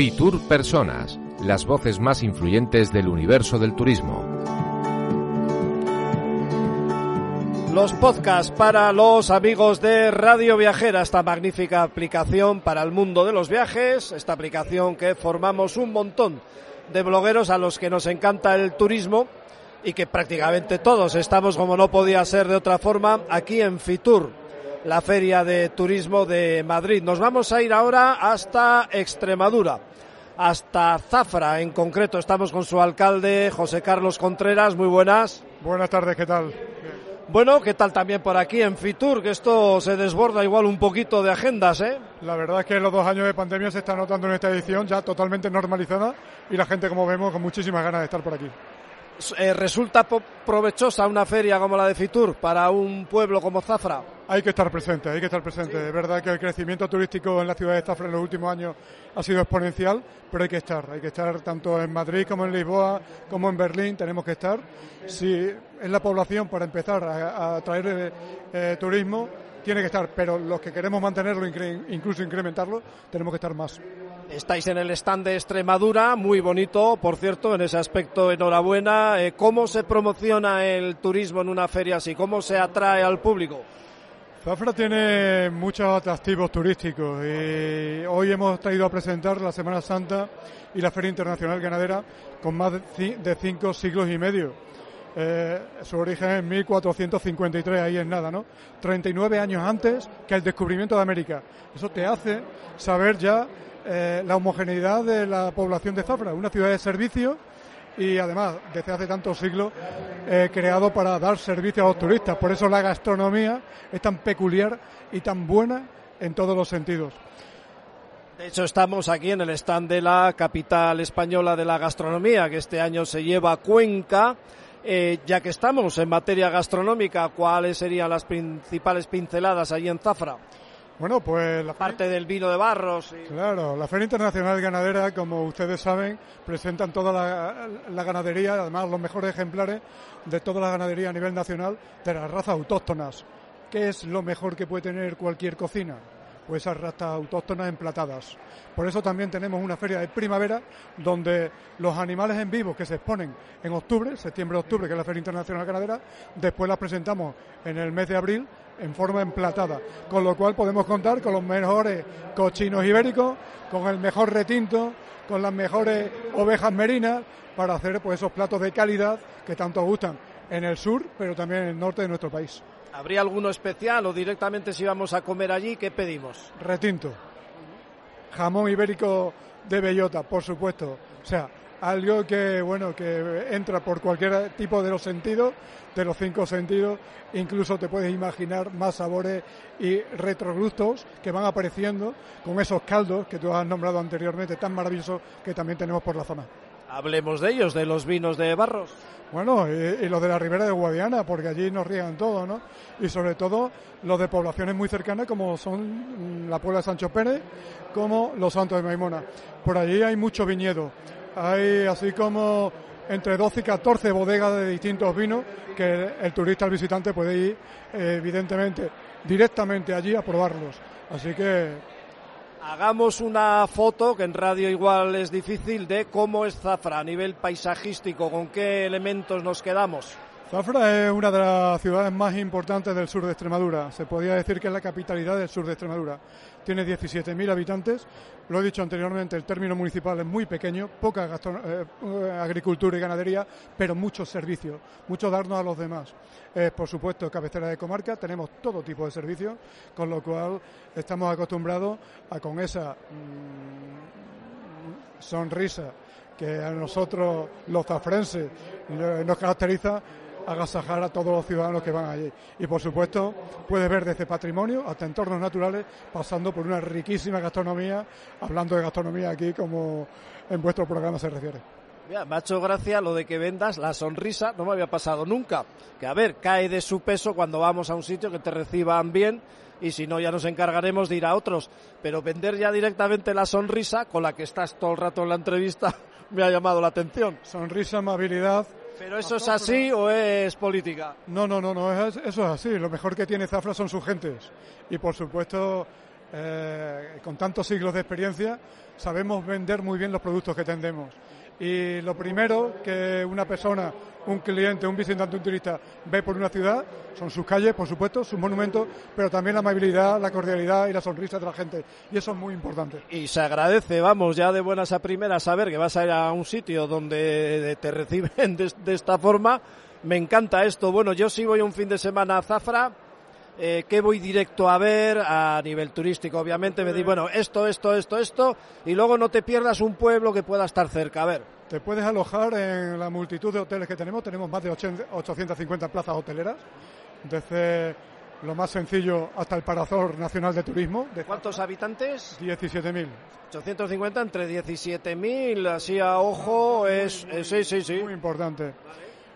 Fitur Personas, las voces más influyentes del universo del turismo. Los podcasts para los amigos de Radio Viajera, esta magnífica aplicación para el mundo de los viajes, esta aplicación que formamos un montón de blogueros a los que nos encanta el turismo y que prácticamente todos estamos, como no podía ser de otra forma, aquí en Fitur, la feria de turismo de Madrid. Nos vamos a ir ahora hasta Extremadura hasta Zafra. En concreto, estamos con su alcalde, José Carlos Contreras. Muy buenas. Buenas tardes, ¿qué tal? Bueno, ¿qué tal también por aquí en Fitur? Que esto se desborda igual un poquito de agendas, ¿eh? La verdad es que los dos años de pandemia se está notando en esta edición ya totalmente normalizada y la gente, como vemos, con muchísimas ganas de estar por aquí. Eh, ¿Resulta provechosa una feria como la de Fitur para un pueblo como Zafra? Hay que estar presente, hay que estar presente. Es verdad que el crecimiento turístico en la ciudad de Zafra en los últimos años ha sido exponencial, pero hay que estar. Hay que estar tanto en Madrid como en Lisboa, como en Berlín, tenemos que estar. Si es la población para empezar a, atraer traer eh, turismo, tiene que estar, pero los que queremos mantenerlo, incluso incrementarlo, tenemos que estar más. Estáis en el stand de Extremadura, muy bonito, por cierto, en ese aspecto, enhorabuena. Eh, ¿Cómo se promociona el turismo en una feria así? ¿Cómo se atrae al público? Zafra tiene muchos atractivos turísticos hoy hemos traído a presentar la Semana Santa y la Feria Internacional Ganadera con más de cinco siglos y medio eh, su origen es 1453, ahí es nada, ¿no? 39 años antes que el descubrimiento de América. Eso te hace saber ya eh, la homogeneidad de la población de Zafra, una ciudad de servicio y además desde hace tantos siglos eh, creado para dar servicio a los turistas. Por eso la gastronomía es tan peculiar y tan buena en todos los sentidos. De hecho, estamos aquí en el stand de la capital española de la gastronomía, que este año se lleva a Cuenca. Eh, ya que estamos en materia gastronómica, ¿cuáles serían las principales pinceladas allí en Zafra? Bueno, pues la parte del vino de barros. Claro, la Feria Internacional Ganadera, como ustedes saben, presentan toda la, ganadería, además los mejores ejemplares de toda la ganadería a nivel nacional de las razas autóctonas. ¿Qué es lo mejor que puede tener cualquier cocina? Pues esas razas autóctonas emplatadas. Por eso también tenemos una feria de primavera donde los animales en vivo que se exponen en octubre, septiembre-octubre, que es la Feria Internacional Ganadera, después las presentamos en el mes de abril en forma emplatada, con lo cual podemos contar con los mejores cochinos ibéricos, con el mejor retinto, con las mejores ovejas merinas para hacer pues esos platos de calidad que tanto gustan en el sur, pero también en el norte de nuestro país. ¿Habría alguno especial o directamente si vamos a comer allí, qué pedimos? Retinto jamón ibérico de bellota, por supuesto. O sea, algo que bueno que entra por cualquier tipo de los sentidos, de los cinco sentidos, incluso te puedes imaginar más sabores y retrogustos que van apareciendo con esos caldos que tú has nombrado anteriormente, tan maravillosos que también tenemos por la zona. Hablemos de ellos, de los vinos de Barros. Bueno, y, los de la ribera de Guadiana, porque allí nos riegan todo, ¿no? Y sobre todo los de poblaciones muy cercanas, como son la Puebla de Sancho Pérez, como los Santos de Maimona. Por allí hay mucho viñedo. Hay así como entre 12 y 14 bodegas de distintos vinos que el turista, el visitante puede ir, eh, evidentemente, directamente allí a probarlos. Así que Hagamos una foto, que en radio igual es difícil, de cómo es Zafra a nivel paisajístico, con qué elementos nos quedamos. Zafra es una de las ciudades más importantes del sur de Extremadura. Se podría decir que es la capitalidad del sur de Extremadura. Tiene 17.000 habitantes. Lo he dicho anteriormente, el término municipal es muy pequeño, poca eh, eh, agricultura y ganadería, pero muchos servicios, mucho darnos a los demás. Es, por supuesto, cabecera de comarca, tenemos todo tipo de servicios, con lo cual estamos acostumbrados a con esa mm, sonrisa que a nosotros los zafrenses nos caracteriza, agasajar a todos los ciudadanos que van allí. Y por supuesto, puedes ver desde patrimonio hasta entornos naturales, pasando por una riquísima gastronomía, hablando de gastronomía aquí como en vuestro programa se refiere. Mira, me ha hecho gracia lo de que vendas la sonrisa, no me había pasado nunca. Que a ver, cae de su peso cuando vamos a un sitio que te reciban bien y si no ya nos encargaremos de ir a otros. Pero vender ya directamente la sonrisa con la que estás todo el rato en la entrevista me ha llamado la atención. Sonrisa, amabilidad. ¿Pero eso es así o es política? No, no, no, no, eso es así. Lo mejor que tiene Zafra son sus gentes. Y por supuesto, eh, con tantos siglos de experiencia, sabemos vender muy bien los productos que tendemos. Y lo primero que una persona, un cliente, un visitante, un turista ve por una ciudad son sus calles, por supuesto, sus monumentos, pero también la amabilidad, la cordialidad y la sonrisa de la gente. Y eso es muy importante. Y se agradece, vamos, ya de buenas a primeras saber que vas a ir a un sitio donde te reciben de, de esta forma. Me encanta esto. Bueno, yo sí voy un fin de semana a Zafra eh, qué voy directo a ver a nivel turístico, obviamente. Me di, bueno, esto, esto, esto, esto, y luego no te pierdas un pueblo que pueda estar cerca. A ver. Te puedes alojar en la multitud de hoteles que tenemos. Tenemos más de 850 plazas hoteleras, desde lo más sencillo hasta el Parazor Nacional de Turismo. ¿De cuántos habitantes? 17.000. 850 entre 17.000, así a ojo, es, sí, sí, sí. Muy importante.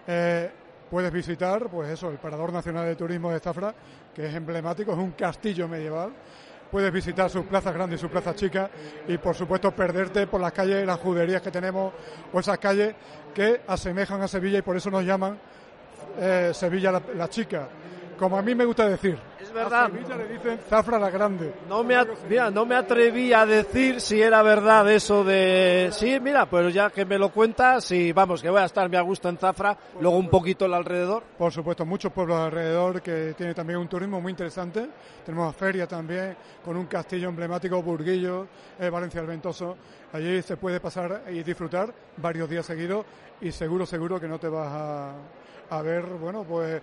Eh, puedes visitar, pues eso, el Parador Nacional de Turismo de Zafra, que es emblemático, es un castillo medieval. Puedes visitar sus plazas grandes y sus plazas chicas y, por supuesto, perderte por las calles y las juderías que tenemos o esas calles que asemejan a Sevilla y por eso nos llaman eh, Sevilla la Chica como a mí me gusta decir. Verdad. A Sevilla le dicen Zafra la Grande. No me, mira, no me atreví a decir si era verdad eso de... Sí, mira, pues ya que me lo cuentas, y vamos, que voy a estar muy a gusto en Zafra, luego un poquito el alrededor. Por supuesto, muchos pueblos alrededor que tiene también un turismo muy interesante. Tenemos feria también, con un castillo emblemático, Burguillo, eh, Valencia el Ventoso. Allí se puede pasar y disfrutar varios días seguidos y seguro, seguro que no te vas a, a ver, bueno, pues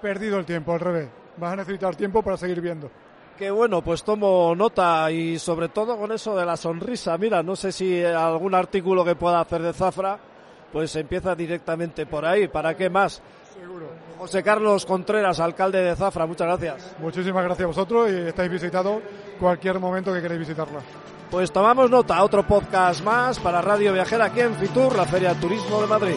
perdido el tiempo, al revés. Vas a necesitar tiempo para seguir viendo. Qué bueno, pues tomo nota y sobre todo con eso de la sonrisa. Mira, no sé si algún artículo que pueda hacer de Zafra, pues empieza directamente por ahí. ¿Para qué más? Seguro. José Carlos Contreras, alcalde de Zafra, muchas gracias. Muchísimas gracias a vosotros y estáis visitados cualquier momento que queréis visitarla. Pues tomamos nota, otro podcast más para Radio Viajera aquí en Fitur, la Feria de Turismo de Madrid.